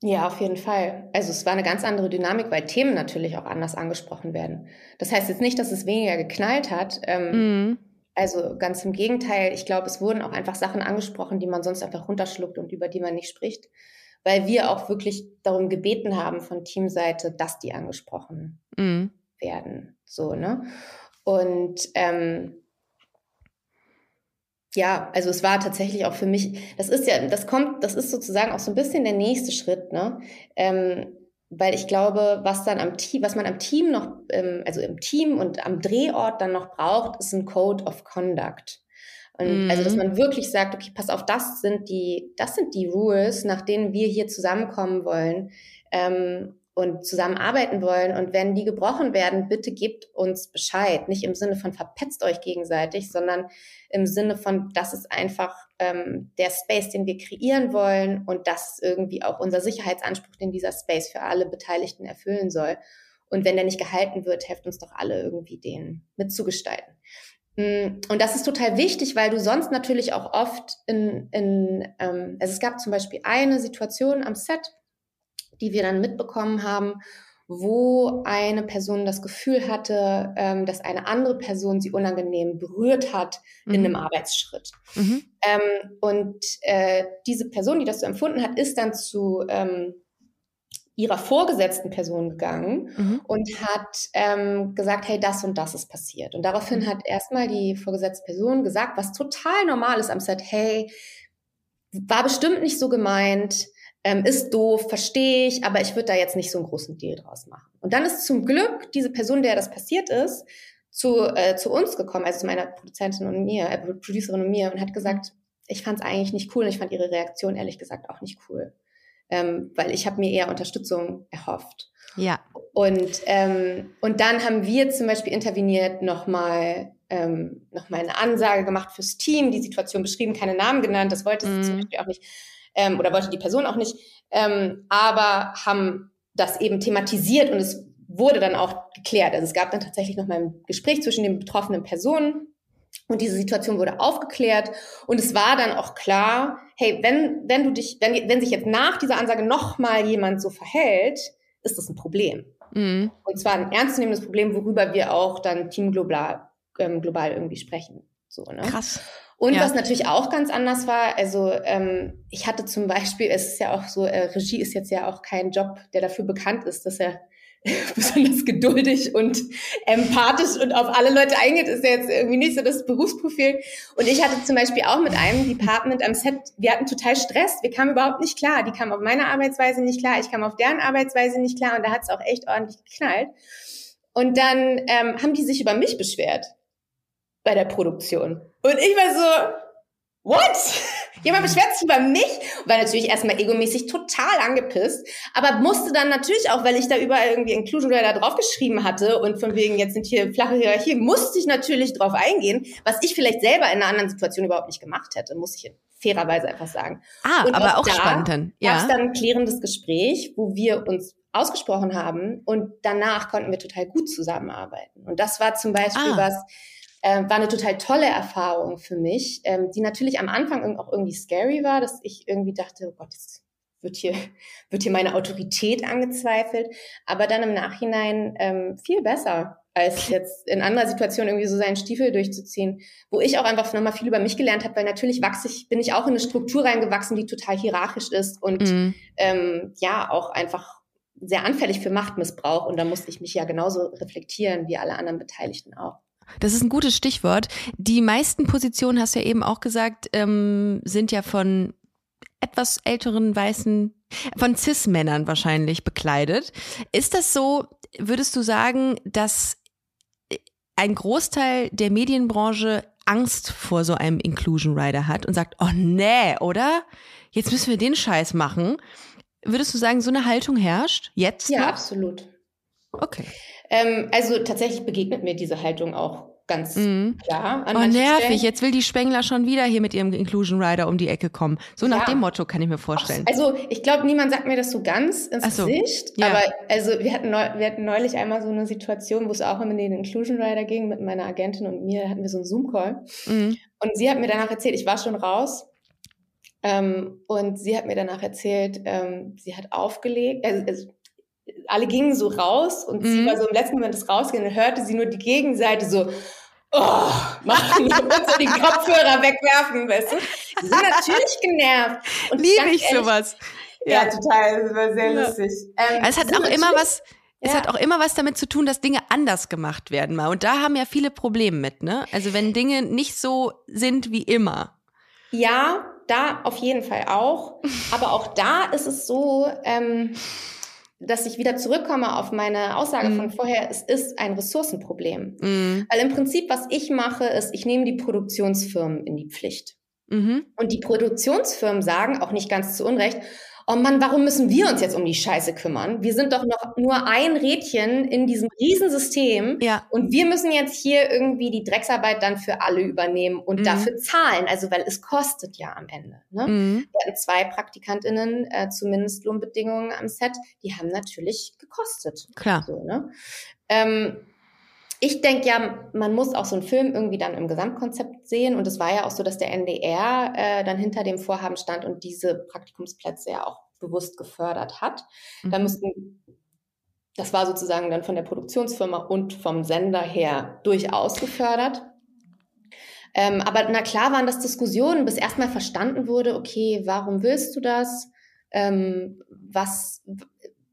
Ja, auf jeden Fall. Also es war eine ganz andere Dynamik, weil Themen natürlich auch anders angesprochen werden. Das heißt jetzt nicht, dass es weniger geknallt hat. Ähm, mhm. Also ganz im Gegenteil. Ich glaube, es wurden auch einfach Sachen angesprochen, die man sonst einfach runterschluckt und über die man nicht spricht, weil wir auch wirklich darum gebeten haben von Teamseite, dass die angesprochen mhm. werden. So ne. Und ähm, ja, also es war tatsächlich auch für mich, das ist ja, das kommt, das ist sozusagen auch so ein bisschen der nächste Schritt, ne? Ähm, weil ich glaube, was dann am Team, was man am Team noch, ähm, also im Team und am Drehort dann noch braucht, ist ein Code of Conduct. Und mhm. also, dass man wirklich sagt, okay, pass auf, das sind die, das sind die Rules, nach denen wir hier zusammenkommen wollen. Ähm, und zusammenarbeiten wollen. Und wenn die gebrochen werden, bitte gebt uns Bescheid. Nicht im Sinne von verpetzt euch gegenseitig, sondern im Sinne von, das ist einfach ähm, der Space, den wir kreieren wollen und das irgendwie auch unser Sicherheitsanspruch, den dieser Space für alle Beteiligten erfüllen soll. Und wenn der nicht gehalten wird, helft uns doch alle irgendwie den mitzugestalten. Mm, und das ist total wichtig, weil du sonst natürlich auch oft in, in ähm, also es gab zum Beispiel eine Situation am Set, die wir dann mitbekommen haben, wo eine Person das Gefühl hatte, ähm, dass eine andere Person sie unangenehm berührt hat mhm. in einem Arbeitsschritt. Mhm. Ähm, und äh, diese Person, die das so empfunden hat, ist dann zu ähm, ihrer vorgesetzten Person gegangen mhm. und hat ähm, gesagt, hey, das und das ist passiert. Und daraufhin mhm. hat erstmal die vorgesetzte Person gesagt, was total normal ist am Set, hey, war bestimmt nicht so gemeint, ähm, ist doof, verstehe ich, aber ich würde da jetzt nicht so einen großen Deal draus machen. Und dann ist zum Glück diese Person, der das passiert ist, zu, äh, zu uns gekommen, also zu meiner Produzentin und mir, äh, Producerin und mir, und hat gesagt, ich fand es eigentlich nicht cool und ich fand ihre Reaktion ehrlich gesagt auch nicht cool. Ähm, weil ich habe mir eher Unterstützung erhofft. Ja. Und, ähm, und dann haben wir zum Beispiel interveniert, nochmal ähm, noch eine Ansage gemacht fürs Team, die Situation beschrieben, keine Namen genannt, das wollte sie mm. zum Beispiel auch nicht ähm, oder wollte die Person auch nicht, ähm, aber haben das eben thematisiert und es wurde dann auch geklärt. Also es gab dann tatsächlich noch mal ein Gespräch zwischen den betroffenen Personen und diese Situation wurde aufgeklärt und es war dann auch klar, hey, wenn, wenn du dich, wenn, wenn sich jetzt nach dieser Ansage noch mal jemand so verhält, ist das ein Problem. Mhm. Und zwar ein ernstzunehmendes Problem, worüber wir auch dann Team global, ähm, global irgendwie sprechen. So, ne? Krass. Und ja. was natürlich auch ganz anders war, also ähm, ich hatte zum Beispiel, es ist ja auch so, äh, Regie ist jetzt ja auch kein Job, der dafür bekannt ist, dass er *laughs* besonders geduldig und empathisch und auf alle Leute eingeht, ist ja jetzt irgendwie nicht so das Berufsprofil. Und ich hatte zum Beispiel auch mit einem Department am Set, wir hatten total Stress, wir kamen überhaupt nicht klar. Die kamen auf meine Arbeitsweise nicht klar, ich kam auf deren Arbeitsweise nicht klar und da hat es auch echt ordentlich geknallt. Und dann ähm, haben die sich über mich beschwert bei der Produktion. Und ich war so, what? *laughs* Jemand beschwert sich über mich und war natürlich erstmal egomäßig total angepisst, aber musste dann natürlich auch, weil ich da überall irgendwie Inclusion da draufgeschrieben hatte und von wegen jetzt sind hier flache Hierarchie, musste ich natürlich drauf eingehen, was ich vielleicht selber in einer anderen Situation überhaupt nicht gemacht hätte, muss ich fairerweise einfach sagen. Ah, und aber auch, auch spannend dann. Ja. Gab es dann ein klärendes Gespräch, wo wir uns ausgesprochen haben und danach konnten wir total gut zusammenarbeiten. Und das war zum Beispiel ah. was, äh, war eine total tolle Erfahrung für mich, ähm, die natürlich am Anfang auch irgendwie scary war, dass ich irgendwie dachte, oh Gott, jetzt wird hier, *laughs* wird hier meine Autorität angezweifelt, aber dann im Nachhinein ähm, viel besser als jetzt in anderer Situation irgendwie so seinen Stiefel durchzuziehen, wo ich auch einfach nochmal viel über mich gelernt habe, weil natürlich wachse ich, bin ich auch in eine Struktur reingewachsen, die total hierarchisch ist und mhm. ähm, ja auch einfach sehr anfällig für Machtmissbrauch und da musste ich mich ja genauso reflektieren wie alle anderen Beteiligten auch. Das ist ein gutes Stichwort. Die meisten Positionen, hast du ja eben auch gesagt, ähm, sind ja von etwas älteren weißen, von Cis-Männern wahrscheinlich bekleidet. Ist das so, würdest du sagen, dass ein Großteil der Medienbranche Angst vor so einem Inclusion Rider hat und sagt, oh nee, oder? Jetzt müssen wir den Scheiß machen. Würdest du sagen, so eine Haltung herrscht jetzt? Ja, noch? absolut. Okay. Ähm, also tatsächlich begegnet mir diese Haltung auch ganz mhm. klar. oh, nervig. Stellen. Jetzt will die Spengler schon wieder hier mit ihrem Inclusion Rider um die Ecke kommen. So nach ja. dem Motto kann ich mir vorstellen. Also ich glaube, niemand sagt mir das so ganz ins so. Gesicht. Ja. Aber also wir hatten, neu, wir hatten neulich einmal so eine Situation, wo es auch um den Inclusion Rider ging mit meiner Agentin und mir. hatten wir so einen Zoom-Call. Mhm. Und sie hat mir danach erzählt, ich war schon raus. Ähm, und sie hat mir danach erzählt, ähm, sie hat aufgelegt, also, also alle gingen so raus und mhm. sie war so im letzten Moment des Rausgehen und hörte sie nur die Gegenseite so, oh, machen und so den Kopfhörer *laughs* wegwerfen, weißt du? Die sind natürlich genervt. Und Liebe ich ehrlich, sowas. Ja, ja, total, das war sehr ja. lustig. Ähm, es hat auch immer was, es ja. hat auch immer was damit zu tun, dass Dinge anders gemacht werden mal. Und da haben ja viele Probleme mit, ne? Also wenn Dinge nicht so sind wie immer. Ja, da auf jeden Fall auch. Aber auch da ist es so, ähm, dass ich wieder zurückkomme auf meine Aussage mm. von vorher, es ist ein Ressourcenproblem. Mm. Weil im Prinzip, was ich mache, ist, ich nehme die Produktionsfirmen in die Pflicht. Mhm. Und die Produktionsfirmen sagen, auch nicht ganz zu Unrecht, oh Mann, warum müssen wir uns jetzt um die Scheiße kümmern? Wir sind doch noch nur ein Rädchen in diesem Riesensystem ja. und wir müssen jetzt hier irgendwie die Drecksarbeit dann für alle übernehmen und mhm. dafür zahlen, also weil es kostet ja am Ende. Ne? Mhm. Wir hatten zwei PraktikantInnen, äh, zumindest Lohnbedingungen am Set, die haben natürlich gekostet. Klar. So, ne? ähm, ich denke ja, man muss auch so einen Film irgendwie dann im Gesamtkonzept sehen. Und es war ja auch so, dass der NDR äh, dann hinter dem Vorhaben stand und diese Praktikumsplätze ja auch bewusst gefördert hat. Mhm. Da müssten, das war sozusagen dann von der Produktionsfirma und vom Sender her durchaus gefördert. Ähm, aber na klar waren das Diskussionen, bis erstmal verstanden wurde, okay, warum willst du das? Ähm, was,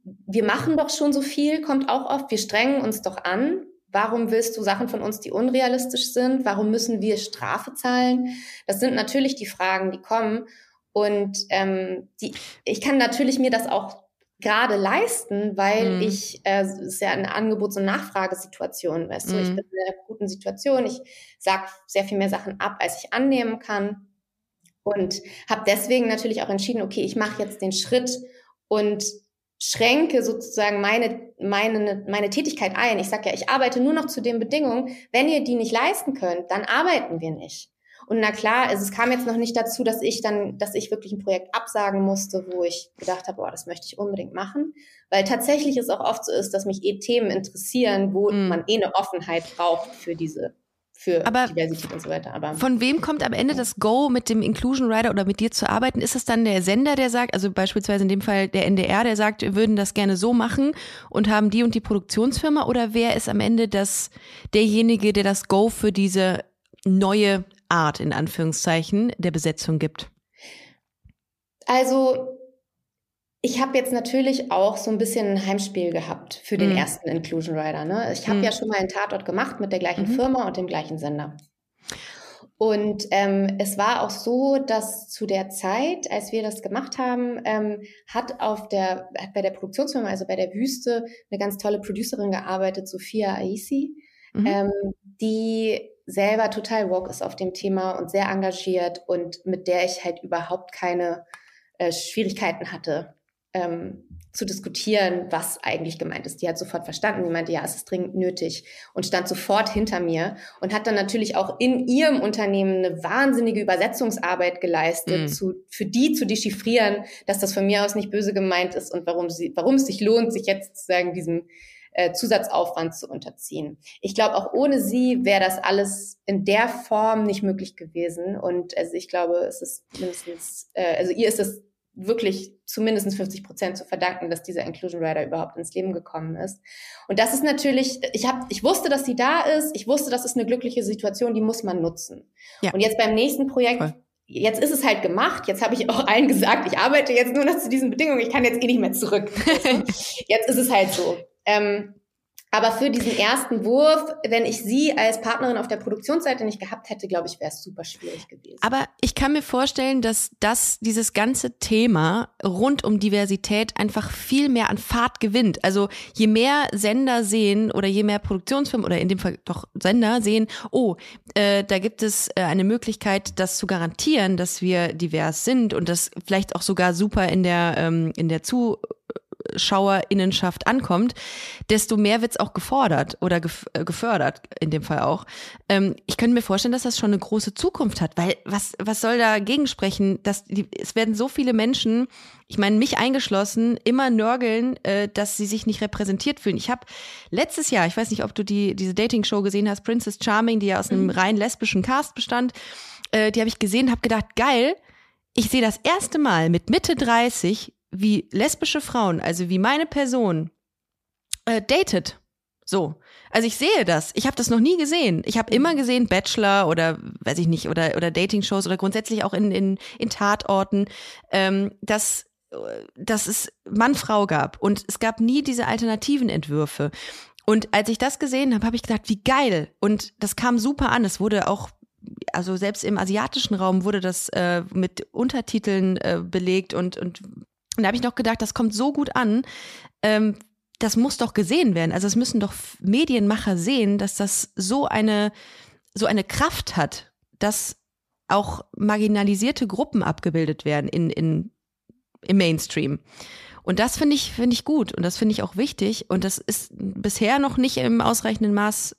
wir machen doch schon so viel, kommt auch oft, wir strengen uns doch an. Warum willst du Sachen von uns, die unrealistisch sind? Warum müssen wir Strafe zahlen? Das sind natürlich die Fragen, die kommen. Und ähm, die, ich kann natürlich mir das auch gerade leisten, weil mhm. ich, äh, es ist ja eine Angebots- und Nachfragesituation, weißt du, ich mhm. bin in einer guten Situation, ich sage sehr viel mehr Sachen ab, als ich annehmen kann und habe deswegen natürlich auch entschieden, okay, ich mache jetzt den Schritt und schränke sozusagen meine, meine, meine Tätigkeit ein. Ich sage ja, ich arbeite nur noch zu den Bedingungen. Wenn ihr die nicht leisten könnt, dann arbeiten wir nicht. Und na klar, also es kam jetzt noch nicht dazu, dass ich dann, dass ich wirklich ein Projekt absagen musste, wo ich gedacht habe, boah, das möchte ich unbedingt machen. Weil tatsächlich es auch oft so ist, dass mich eh Themen interessieren, wo mm. man eh eine Offenheit braucht für diese für aber Diversität und so weiter. Aber von wem kommt am Ende das Go, mit dem Inclusion Rider oder mit dir zu arbeiten? Ist es dann der Sender, der sagt, also beispielsweise in dem Fall der NDR, der sagt, wir würden das gerne so machen und haben die und die Produktionsfirma? Oder wer ist am Ende das derjenige, der das Go für diese neue Art in Anführungszeichen der Besetzung gibt? Also ich habe jetzt natürlich auch so ein bisschen ein Heimspiel gehabt für den mhm. ersten Inclusion Rider. Ne? Ich habe mhm. ja schon mal einen Tatort gemacht mit der gleichen mhm. Firma und dem gleichen Sender. Und ähm, es war auch so, dass zu der Zeit, als wir das gemacht haben, ähm, hat auf der hat bei der Produktionsfirma, also bei der Wüste, eine ganz tolle Producerin gearbeitet, Sophia Aisi, mhm. ähm, die selber total woke ist auf dem Thema und sehr engagiert und mit der ich halt überhaupt keine äh, Schwierigkeiten hatte, ähm, zu diskutieren, was eigentlich gemeint ist. Die hat sofort verstanden. Die meinte, ja, es ist dringend nötig und stand sofort hinter mir und hat dann natürlich auch in ihrem Unternehmen eine wahnsinnige Übersetzungsarbeit geleistet, mhm. zu, für die zu dechiffrieren, dass das von mir aus nicht böse gemeint ist und warum, sie, warum es sich lohnt, sich jetzt sozusagen diesem äh, Zusatzaufwand zu unterziehen. Ich glaube, auch ohne sie wäre das alles in der Form nicht möglich gewesen. Und also ich glaube, es ist mindestens, äh, also ihr ist es wirklich zumindest 50 Prozent zu verdanken, dass dieser Inclusion Rider überhaupt ins Leben gekommen ist. Und das ist natürlich, ich habe, ich wusste, dass sie da ist. Ich wusste, das ist eine glückliche Situation, die muss man nutzen. Ja. Und jetzt beim nächsten Projekt Voll jetzt ist es halt gemacht. Jetzt habe ich auch allen gesagt, ich arbeite jetzt nur noch zu diesen Bedingungen. Ich kann jetzt eh nicht mehr zurück. *laughs* jetzt ist es halt so. Ähm, aber für diesen ersten Wurf, wenn ich sie als Partnerin auf der Produktionsseite nicht gehabt hätte, glaube ich, wäre es super schwierig gewesen. Aber ich kann mir vorstellen, dass das, dieses ganze Thema rund um Diversität einfach viel mehr an Fahrt gewinnt. Also je mehr Sender sehen oder je mehr Produktionsfirmen oder in dem Fall doch Sender sehen, oh, äh, da gibt es äh, eine Möglichkeit, das zu garantieren, dass wir divers sind und das vielleicht auch sogar super in der, ähm, in der Zu Zuschauerinnenschaft ankommt, desto mehr wird's auch gefordert oder äh, gefördert, in dem Fall auch. Ähm, ich könnte mir vorstellen, dass das schon eine große Zukunft hat, weil was, was soll dagegen sprechen, dass die, es werden so viele Menschen, ich meine mich eingeschlossen, immer nörgeln, äh, dass sie sich nicht repräsentiert fühlen. Ich habe letztes Jahr, ich weiß nicht, ob du die, diese Dating-Show gesehen hast, Princess Charming, die ja aus einem mhm. rein lesbischen Cast bestand, äh, die habe ich gesehen, habe gedacht, geil, ich sehe das erste Mal mit Mitte 30 wie lesbische Frauen, also wie meine Person, äh, datet. So. Also ich sehe das. Ich habe das noch nie gesehen. Ich habe immer gesehen Bachelor oder weiß ich nicht oder oder Dating-Shows oder grundsätzlich auch in in, in Tatorten, ähm, dass dass es Mann-Frau gab und es gab nie diese alternativen Entwürfe. Und als ich das gesehen habe, habe ich gedacht, wie geil. Und das kam super an. Es wurde auch also selbst im asiatischen Raum wurde das äh, mit Untertiteln äh, belegt und, und und da habe ich noch gedacht, das kommt so gut an. Ähm, das muss doch gesehen werden. Also es müssen doch Medienmacher sehen, dass das so eine, so eine Kraft hat, dass auch marginalisierte Gruppen abgebildet werden in, in, im Mainstream. Und das finde ich, finde ich gut und das finde ich auch wichtig. Und das ist bisher noch nicht im ausreichenden Maß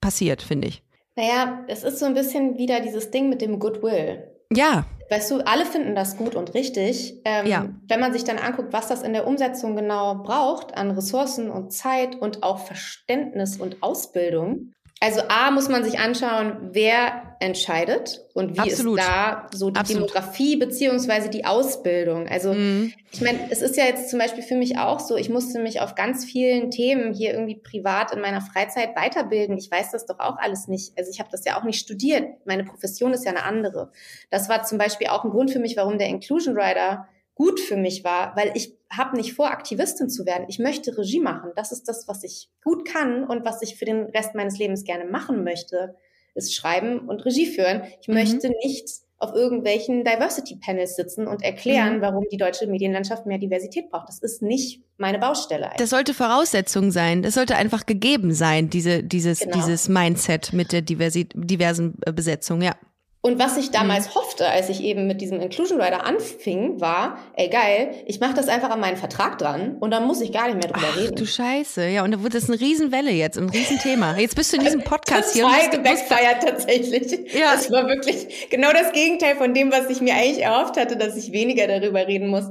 passiert, finde ich. Naja, es ist so ein bisschen wieder dieses Ding mit dem Goodwill. Ja. Weißt du, alle finden das gut und richtig. Ähm, ja. Wenn man sich dann anguckt, was das in der Umsetzung genau braucht an Ressourcen und Zeit und auch Verständnis und Ausbildung, also A muss man sich anschauen, wer entscheidet und wie Absolut. ist da so die Absolut. Demografie beziehungsweise die Ausbildung. Also mhm. ich meine, es ist ja jetzt zum Beispiel für mich auch so, ich musste mich auf ganz vielen Themen hier irgendwie privat in meiner Freizeit weiterbilden. Ich weiß das doch auch alles nicht. Also ich habe das ja auch nicht studiert. Meine Profession ist ja eine andere. Das war zum Beispiel auch ein Grund für mich, warum der Inclusion Rider gut für mich war, weil ich habe nicht vor, Aktivistin zu werden. Ich möchte Regie machen. Das ist das, was ich gut kann und was ich für den Rest meines Lebens gerne machen möchte, ist schreiben und Regie führen. Ich mhm. möchte nicht auf irgendwelchen Diversity-Panels sitzen und erklären, mhm. warum die deutsche Medienlandschaft mehr Diversität braucht. Das ist nicht meine Baustelle. Eigentlich. Das sollte Voraussetzung sein. Das sollte einfach gegeben sein, diese, dieses, genau. dieses Mindset mit der diversi diversen Besetzung, ja. Und was ich damals mhm. hoffte, als ich eben mit diesem Inclusion Rider anfing, war, ey geil, ich mache das einfach an meinen Vertrag dran und dann muss ich gar nicht mehr drüber Ach, reden. Du Scheiße, ja, und da wird das eine Riesenwelle jetzt, ein Riesenthema. Jetzt bist du in diesem *laughs* Podcast hier. Zwei gebackfired tatsächlich. Ja. Das war wirklich genau das Gegenteil von dem, was ich mir eigentlich erhofft hatte, dass ich weniger darüber reden muss.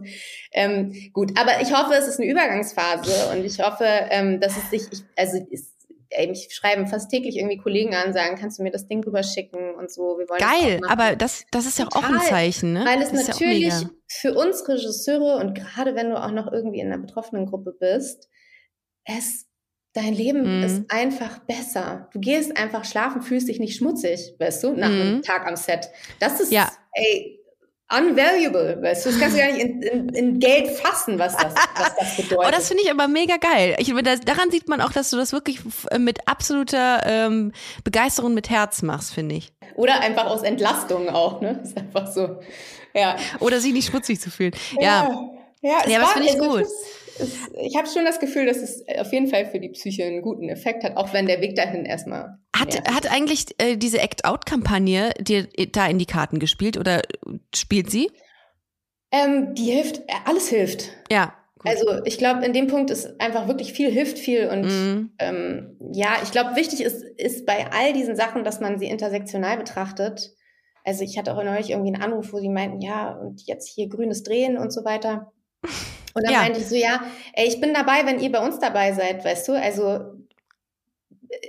Ähm, gut, aber ich hoffe, es ist eine Übergangsphase und ich hoffe, ähm, dass es sich, ich, also es, ey, mich schreiben fast täglich irgendwie Kollegen an, sagen, kannst du mir das Ding rüber schicken und so. Wir wollen Geil, aber das, das ist ja auch ein Zeichen, ne? Weil es natürlich ja für uns Regisseure und gerade wenn du auch noch irgendwie in einer betroffenen Gruppe bist, es Dein Leben mhm. ist einfach besser. Du gehst einfach schlafen, fühlst dich nicht schmutzig, weißt du, nach mhm. einem Tag am Set. Das ist, ja. ey, unvaluable, weißt du, das kannst du gar nicht in, in, in Geld fassen, was das, was das bedeutet. *laughs* Oh, das finde ich aber mega geil. Ich, das, daran sieht man auch, dass du das wirklich mit absoluter ähm, Begeisterung mit Herz machst, finde ich. Oder einfach aus Entlastung auch, ne? Ist einfach so, ja. Oder sich nicht schmutzig zu fühlen. Ja, ja, ja, ja das finde ich gut. Ist, es, ich habe schon das Gefühl, dass es auf jeden Fall für die Psyche einen guten Effekt hat, auch wenn der Weg dahin erstmal. Hat, hat eigentlich äh, diese Act-Out-Kampagne dir da in die Karten gespielt oder spielt sie? Ähm, die hilft, alles hilft. Ja. Gut. Also ich glaube, in dem Punkt ist einfach wirklich viel hilft viel und mhm. ähm, ja, ich glaube, wichtig ist, ist bei all diesen Sachen, dass man sie intersektional betrachtet. Also ich hatte auch neulich irgendwie einen Anruf, wo sie meinten, ja, und jetzt hier grünes Drehen und so weiter. *laughs* Und dann ja. meinte ich so, ja, ey, ich bin dabei, wenn ihr bei uns dabei seid, weißt du? Also,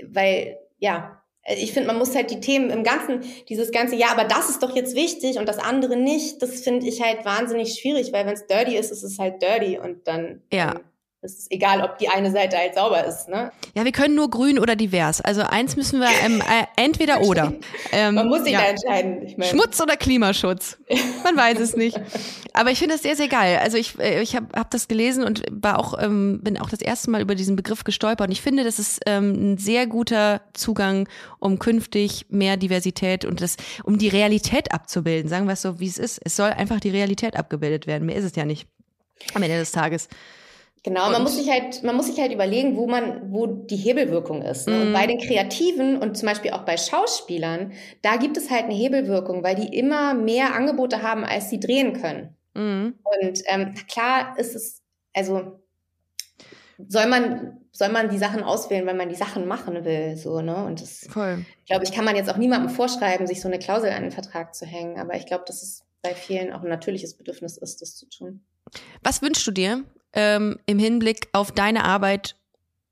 weil, ja, ich finde, man muss halt die Themen im Ganzen, dieses ganze, ja, aber das ist doch jetzt wichtig und das andere nicht, das finde ich halt wahnsinnig schwierig, weil wenn es dirty ist, ist es halt dirty und dann ja. ähm, es ist egal, ob die eine Seite halt sauber ist. Ne? Ja, wir können nur grün oder divers. Also eins müssen wir ähm, äh, entweder oder. *laughs* Ähm, Man muss sich ja. da entscheiden. Ich mein. Schmutz oder Klimaschutz? Man weiß es nicht. Aber ich finde das sehr, sehr geil. Also ich, äh, ich habe hab das gelesen und war auch, ähm, bin auch das erste Mal über diesen Begriff gestolpert. Und ich finde, das ist ähm, ein sehr guter Zugang, um künftig mehr Diversität und das, um die Realität abzubilden. Sagen wir es so, wie es ist. Es soll einfach die Realität abgebildet werden. Mehr ist es ja nicht. Am Ende des Tages. Genau, und man muss sich halt, man muss sich halt überlegen, wo man, wo die Hebelwirkung ist. Ne? Mhm. Und bei den Kreativen und zum Beispiel auch bei Schauspielern, da gibt es halt eine Hebelwirkung, weil die immer mehr Angebote haben, als sie drehen können. Mhm. Und ähm, klar ist es, also soll man, soll man die Sachen auswählen, wenn man die Sachen machen will, so, ne? Und das, Voll. glaube ich, kann man jetzt auch niemandem vorschreiben, sich so eine Klausel an den Vertrag zu hängen. Aber ich glaube, dass es bei vielen auch ein natürliches Bedürfnis ist, das zu tun. Was wünschst du dir ähm, im Hinblick auf deine Arbeit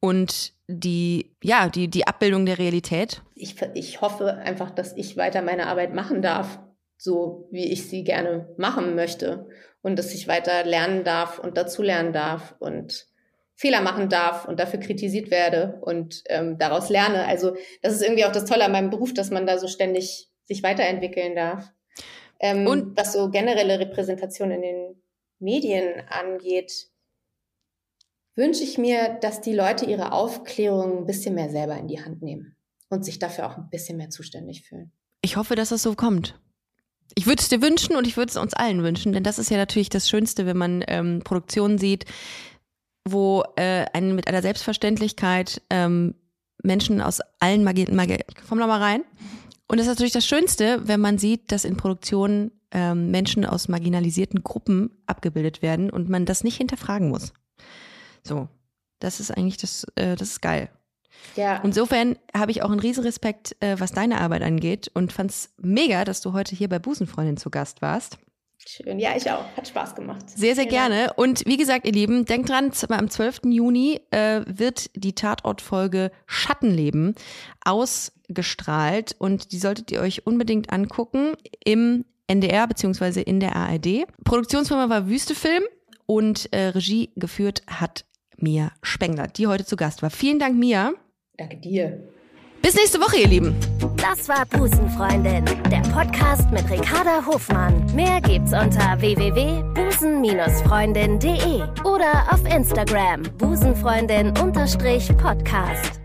und die, ja, die, die Abbildung der Realität? Ich, ich hoffe einfach, dass ich weiter meine Arbeit machen darf, so wie ich sie gerne machen möchte. Und dass ich weiter lernen darf und dazulernen darf und Fehler machen darf und dafür kritisiert werde und ähm, daraus lerne. Also das ist irgendwie auch das Tolle an meinem Beruf, dass man da so ständig sich weiterentwickeln darf. Ähm, und was so generelle Repräsentation in den Medien angeht, wünsche ich mir, dass die Leute ihre Aufklärung ein bisschen mehr selber in die Hand nehmen und sich dafür auch ein bisschen mehr zuständig fühlen. Ich hoffe, dass das so kommt. Ich würde es dir wünschen und ich würde es uns allen wünschen, denn das ist ja natürlich das Schönste, wenn man ähm, Produktionen sieht, wo äh, einen mit einer Selbstverständlichkeit ähm, Menschen aus allen Magie, Magie komm noch mal rein. Und das ist natürlich das Schönste, wenn man sieht, dass in Produktionen ähm, Menschen aus marginalisierten Gruppen abgebildet werden und man das nicht hinterfragen muss. So, das ist eigentlich das, äh, das ist geil. Ja. Insofern habe ich auch einen riesen Respekt, äh, was deine Arbeit angeht und fand es mega, dass du heute hier bei Busenfreundin zu Gast warst. Schön, ja, ich auch. Hat Spaß gemacht. Sehr, sehr gerne. Und wie gesagt, ihr Lieben, denkt dran, am 12. Juni äh, wird die Tatortfolge Schattenleben ausgestrahlt und die solltet ihr euch unbedingt angucken im NDR beziehungsweise in der ARD. Produktionsfirma war Wüstefilm und äh, Regie geführt hat Mia Spengler, die heute zu Gast war. Vielen Dank, Mia. Danke dir. Bis nächste Woche, ihr Lieben. Das war Busenfreundin, der Podcast mit Ricarda Hofmann. Mehr gibt's unter www.busen-freundin.de oder auf Instagram busenfreundin-podcast.